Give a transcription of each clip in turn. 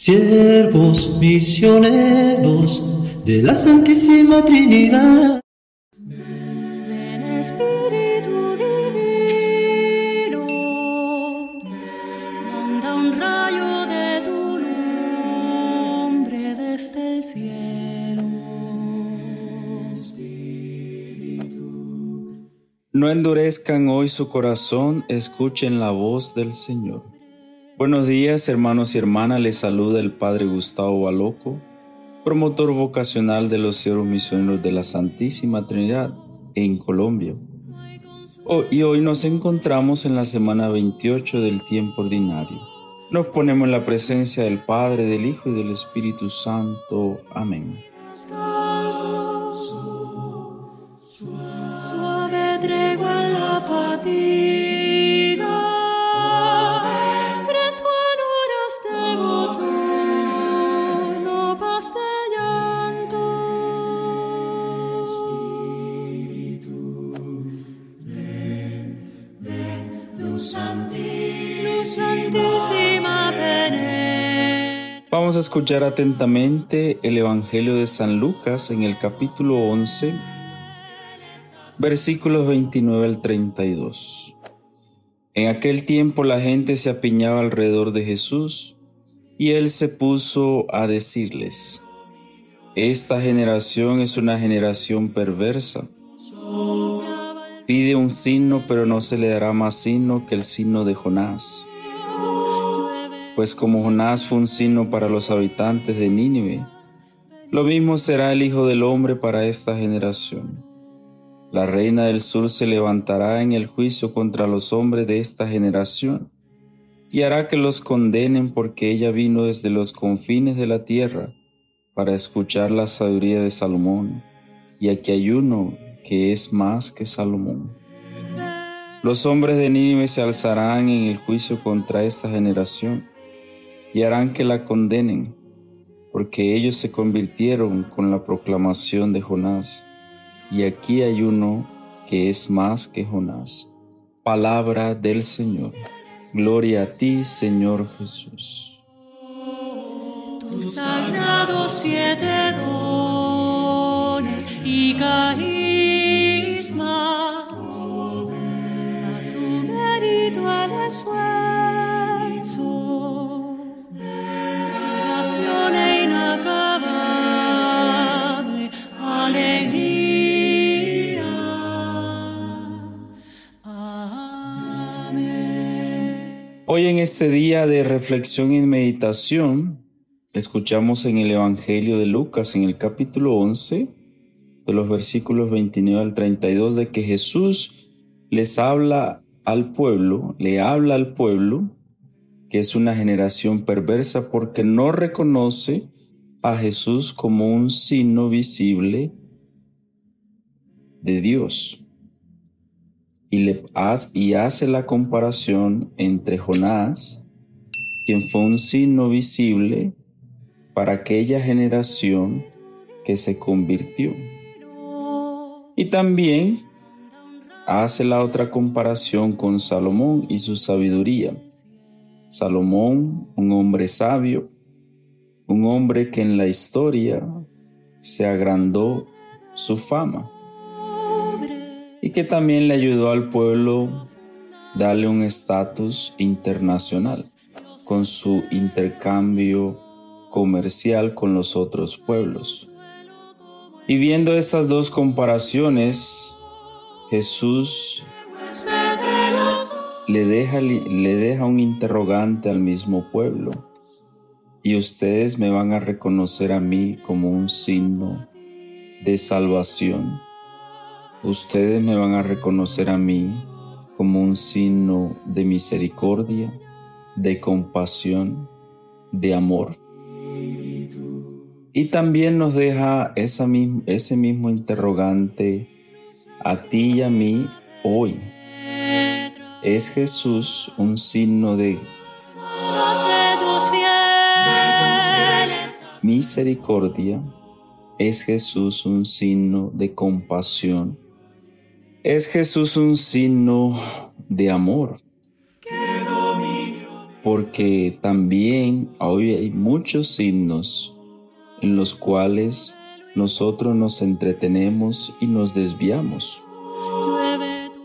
siervos misioneros de la Santísima Trinidad. Ven Espíritu Divino, manda un rayo de tu nombre desde el cielo. No endurezcan hoy su corazón, escuchen la voz del Señor. Buenos días hermanos y hermanas, les saluda el Padre Gustavo Baloco, promotor vocacional de los siervos misioneros de la Santísima Trinidad en Colombia. Oh, y hoy nos encontramos en la semana 28 del tiempo ordinario. Nos ponemos en la presencia del Padre, del Hijo y del Espíritu Santo. Amén. Vamos a escuchar atentamente el Evangelio de San Lucas en el capítulo 11, versículos 29 al 32. En aquel tiempo la gente se apiñaba alrededor de Jesús y él se puso a decirles, Esta generación es una generación perversa. Pide un signo, pero no se le dará más signo que el signo de Jonás. Pues como Jonás fue un signo para los habitantes de Nínive, lo mismo será el Hijo del Hombre para esta generación. La reina del sur se levantará en el juicio contra los hombres de esta generación y hará que los condenen porque ella vino desde los confines de la tierra para escuchar la sabiduría de Salomón, y aquí hay uno que es más que Salomón. Los hombres de Nínive se alzarán en el juicio contra esta generación y harán que la condenen, porque ellos se convirtieron con la proclamación de Jonás, y aquí hay uno que es más que Jonás. Palabra del Señor. Gloria a ti, Señor Jesús. tus sagrados siete dones y Hoy en este día de reflexión y meditación, escuchamos en el Evangelio de Lucas, en el capítulo 11, de los versículos 29 al 32, de que Jesús les habla al pueblo, le habla al pueblo, que es una generación perversa porque no reconoce a Jesús como un signo visible de Dios. Y, le, hace la comparación entre Jonás, quien fue un signo visible para aquella generación que se convirtió. Y también hace la otra comparación con Salomón y su sabiduría. Salomón, un hombre sabio, un hombre que en la historia se agrandó su fama y que también le ayudó al pueblo darle un estatus internacional con su intercambio comercial con los otros pueblos. Y viendo estas dos comparaciones, Jesús le deja, le deja un interrogante al mismo pueblo. Y ustedes me van a reconocer a mí como un signo de salvación. Ustedes me van a reconocer a mí como un signo de misericordia, de compasión, de amor. Y también nos deja ese mismo interrogante a ti y a mí hoy. ¿Es Jesús un signo de misericordia? ¿Es Jesús un signo de compasión? ¿Es Jesús un signo de amor? porque también hoy hay muchos signos en los cuales nosotros nos entretenemos y nos desviamos.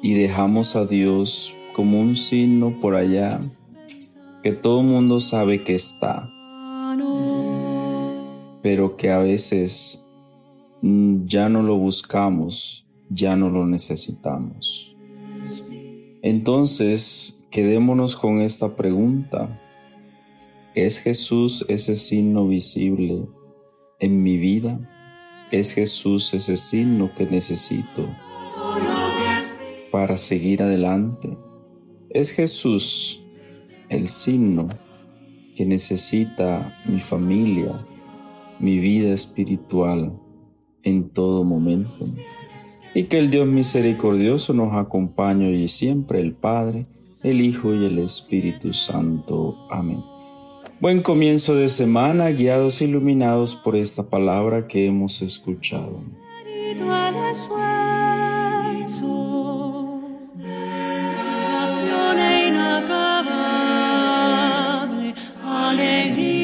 Y dejamos a Dios como un signo por allá que todo mundo sabe que está, pero que a veces mm, ya no lo buscamos, ya no lo necesitamos. Entonces, quedémonos con esta pregunta. ¿Es Jesús ese signo visible en mi vida? ¿Es Jesús ese signo que necesito para seguir adelante? ¿Es Jesús el signo que necesita mi familia, mi vida espiritual en todo momento? y que el Dios misericordioso nos acompañe y siempre, el Padre, el Hijo y el Espíritu Santo. Amén. Buen comienzo de semana, guiados e iluminados por esta palabra que hemos escuchado. alegría.